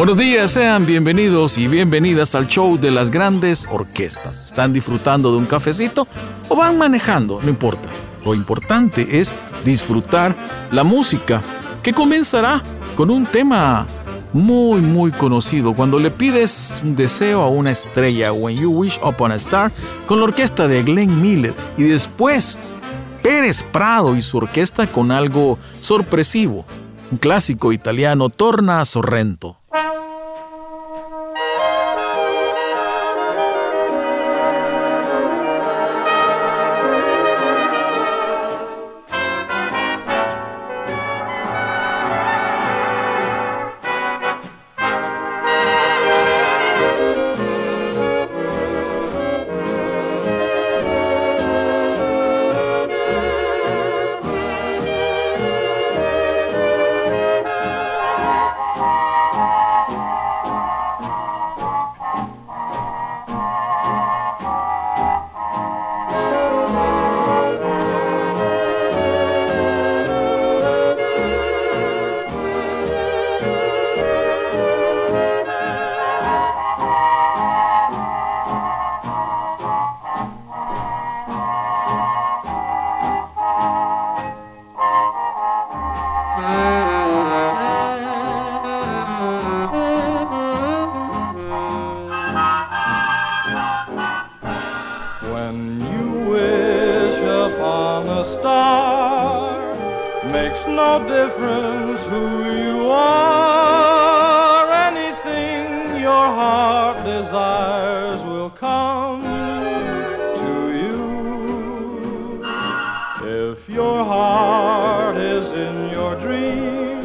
Buenos días, sean bienvenidos y bienvenidas al show de las grandes orquestas. ¿Están disfrutando de un cafecito o van manejando? No importa. Lo importante es disfrutar la música, que comenzará con un tema muy muy conocido. Cuando le pides un deseo a una estrella, When You Wish Upon a Star, con la orquesta de Glenn Miller. Y después, Pérez Prado y su orquesta con algo sorpresivo. Un clásico italiano, Torna Sorrento. difference who you are. Anything your heart desires will come to you. If your heart is in your dream,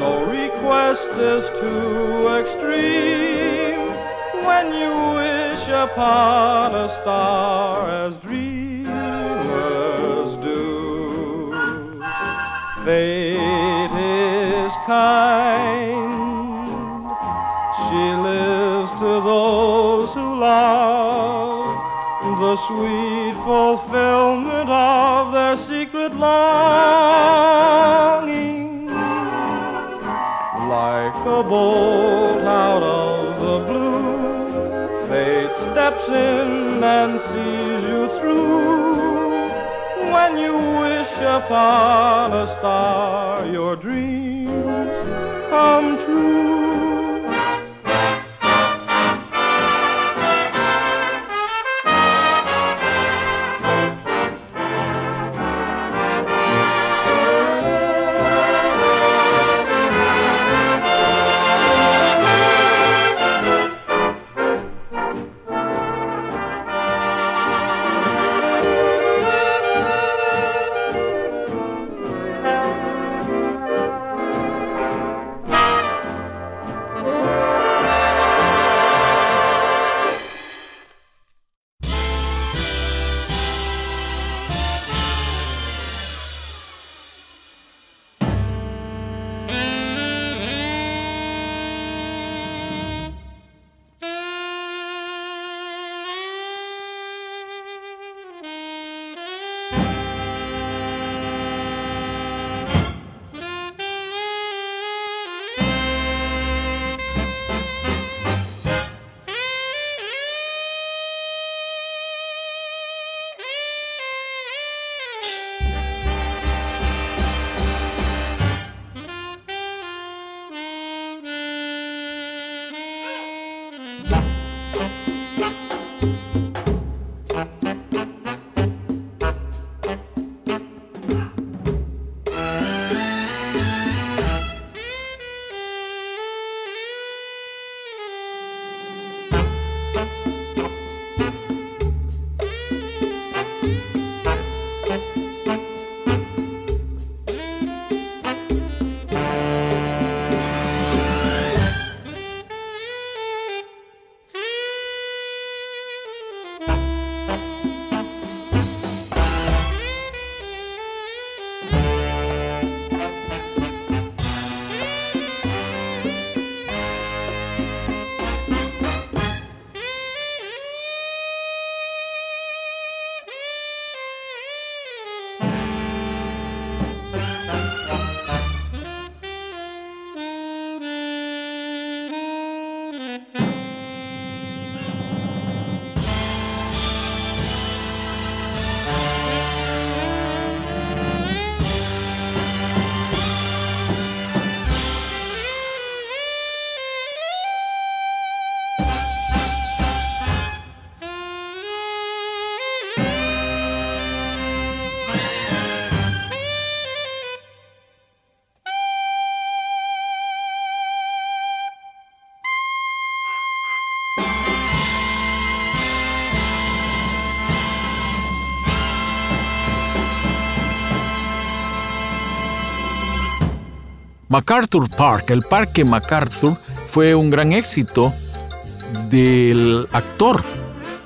no request is too extreme. When you wish upon a star, sweet fulfillment of their secret longing. Like a bolt out of the blue, fate steps in and sees you through. When you wish upon a star your dream MacArthur Park, el Parque MacArthur, fue un gran éxito del actor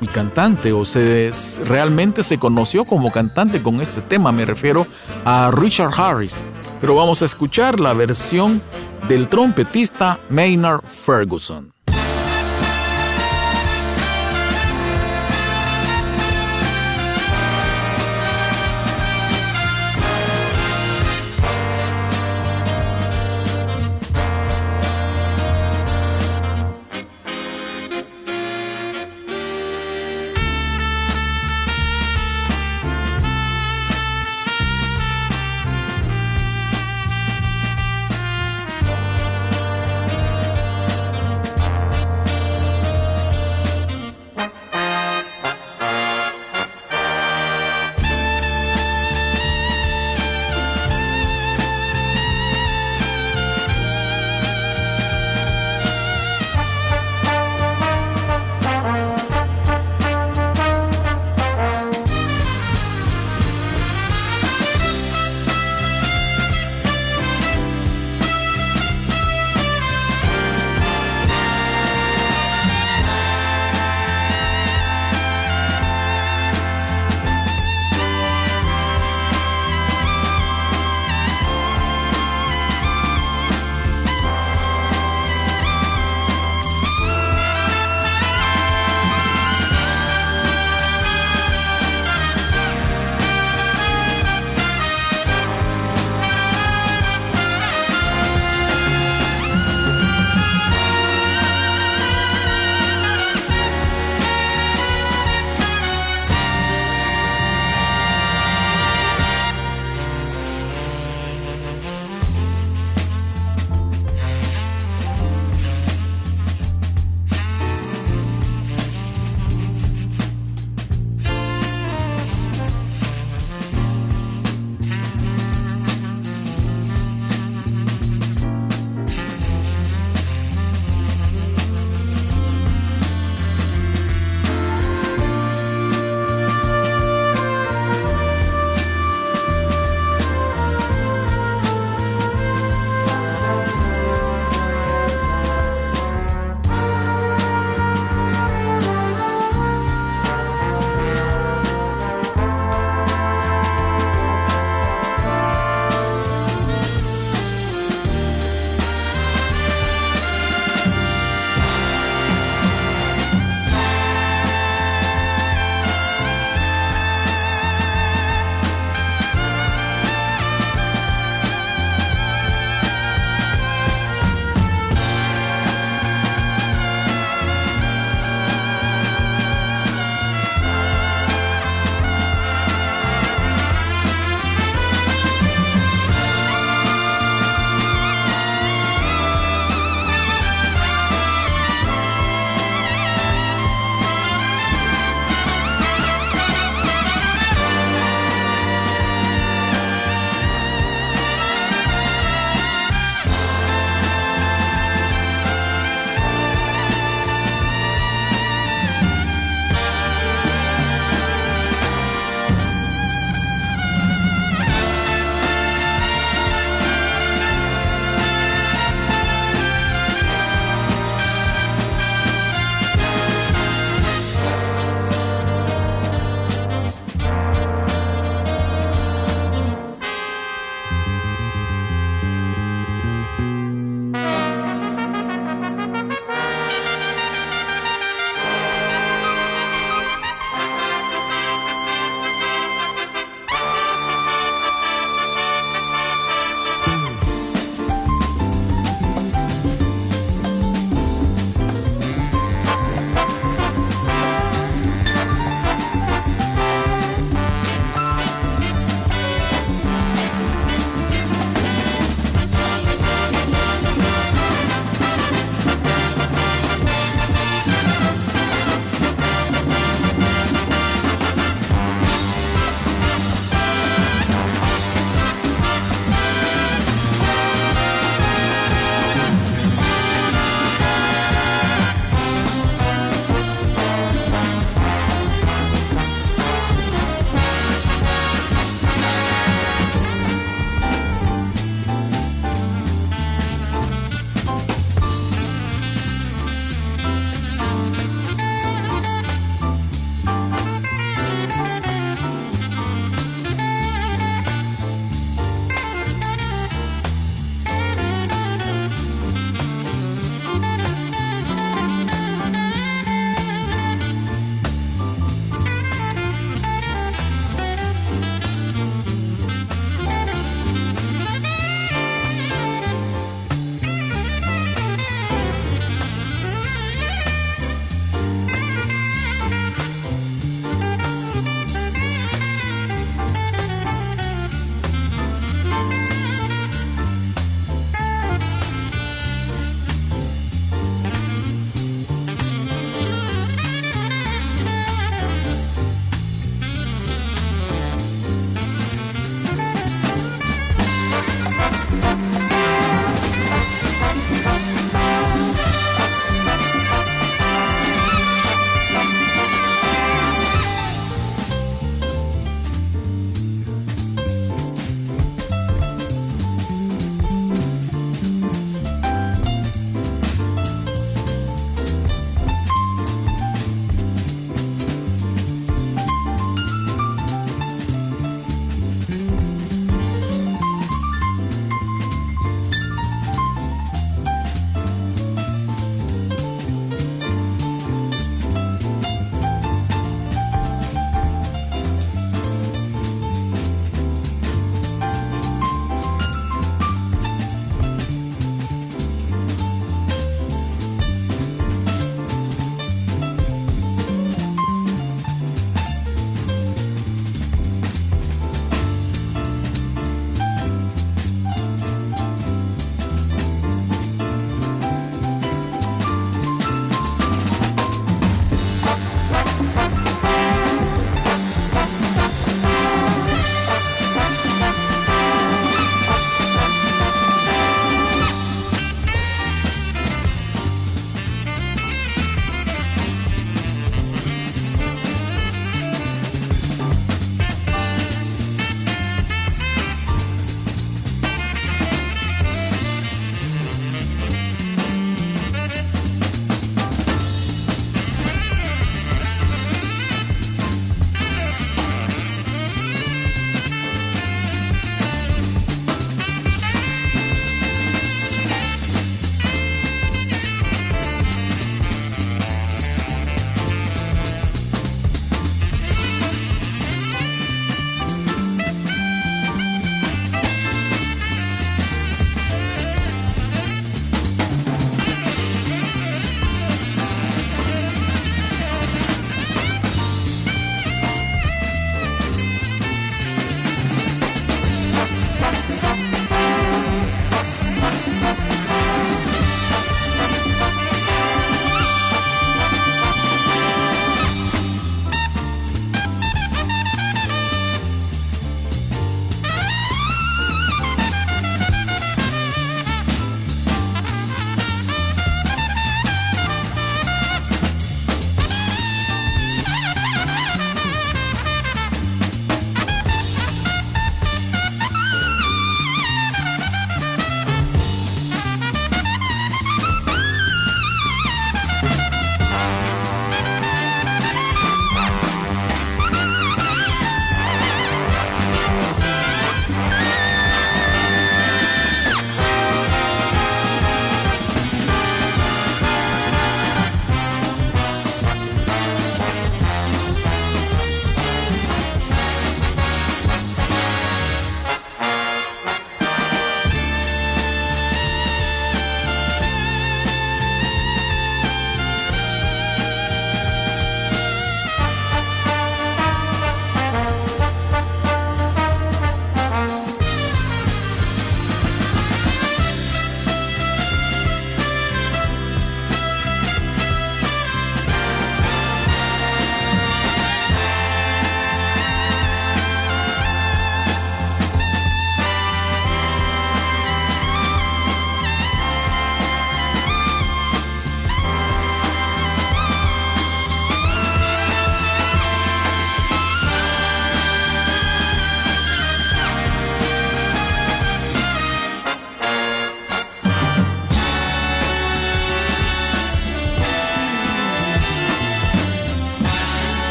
y cantante, o se realmente se conoció como cantante con este tema, me refiero a Richard Harris. Pero vamos a escuchar la versión del trompetista Maynard Ferguson.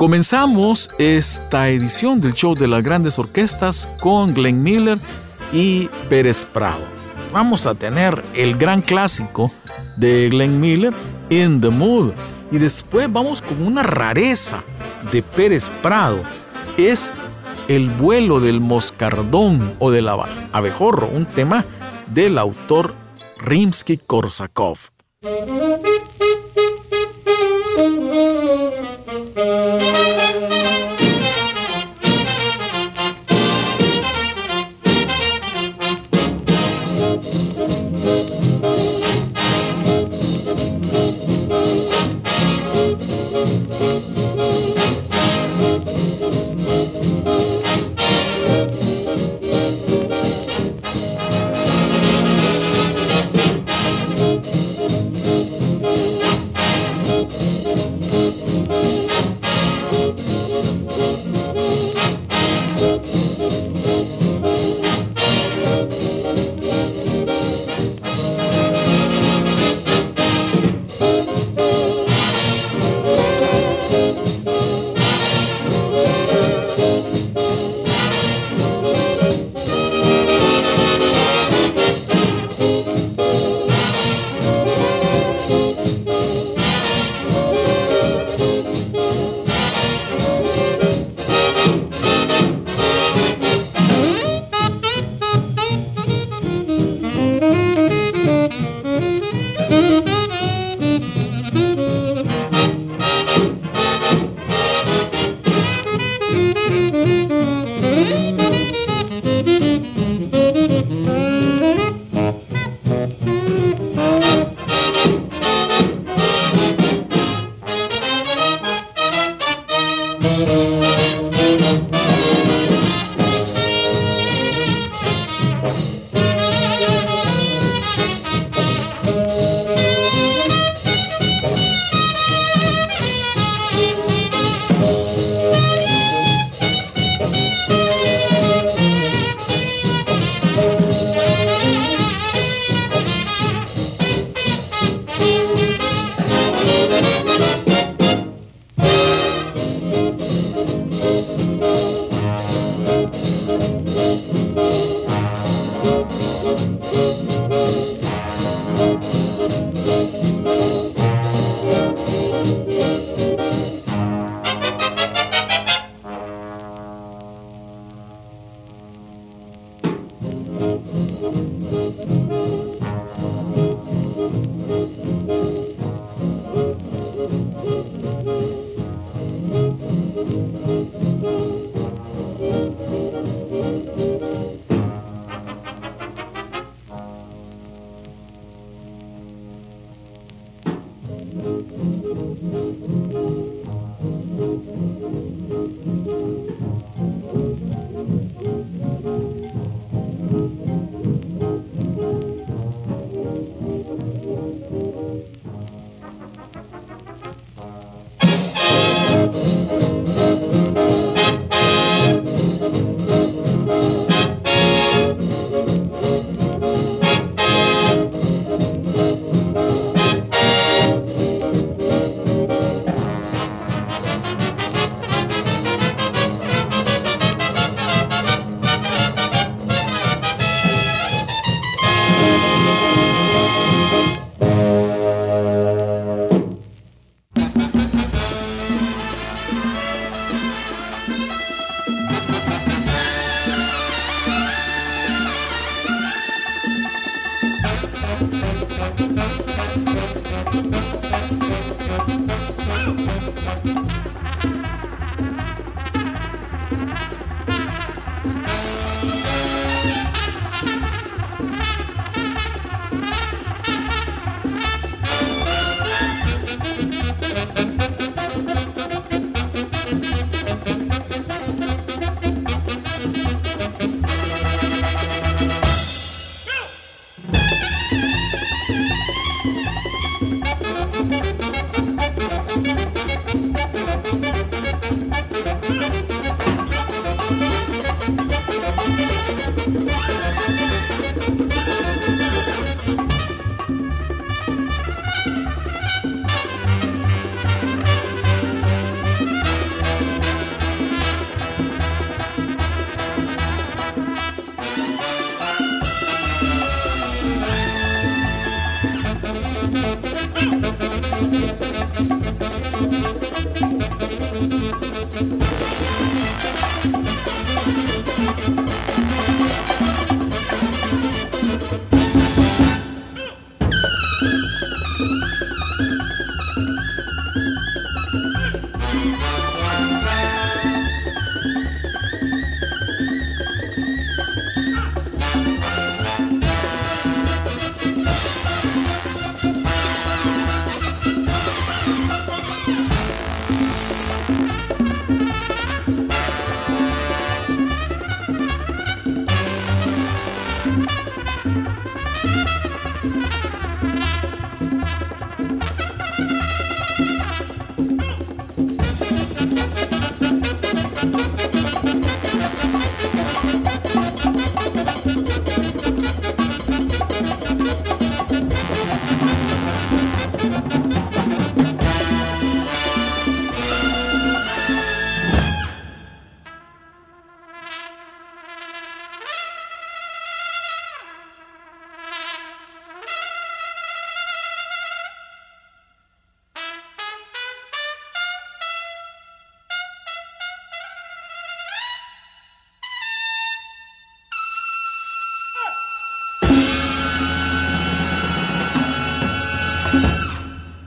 Comenzamos esta edición del show de las grandes orquestas con Glenn Miller y Pérez Prado. Vamos a tener el gran clásico de Glenn Miller, In the Mood. Y después vamos con una rareza de Pérez Prado. Es el vuelo del moscardón o del abejorro, un tema del autor Rimsky-Korsakov.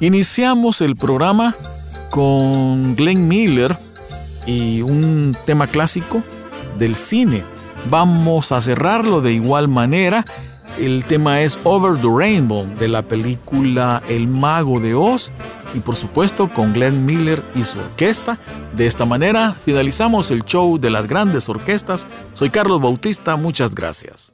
Iniciamos el programa con Glenn Miller y un tema clásico del cine. Vamos a cerrarlo de igual manera. El tema es Over the Rainbow de la película El Mago de Oz y por supuesto con Glenn Miller y su orquesta. De esta manera finalizamos el show de las grandes orquestas. Soy Carlos Bautista, muchas gracias.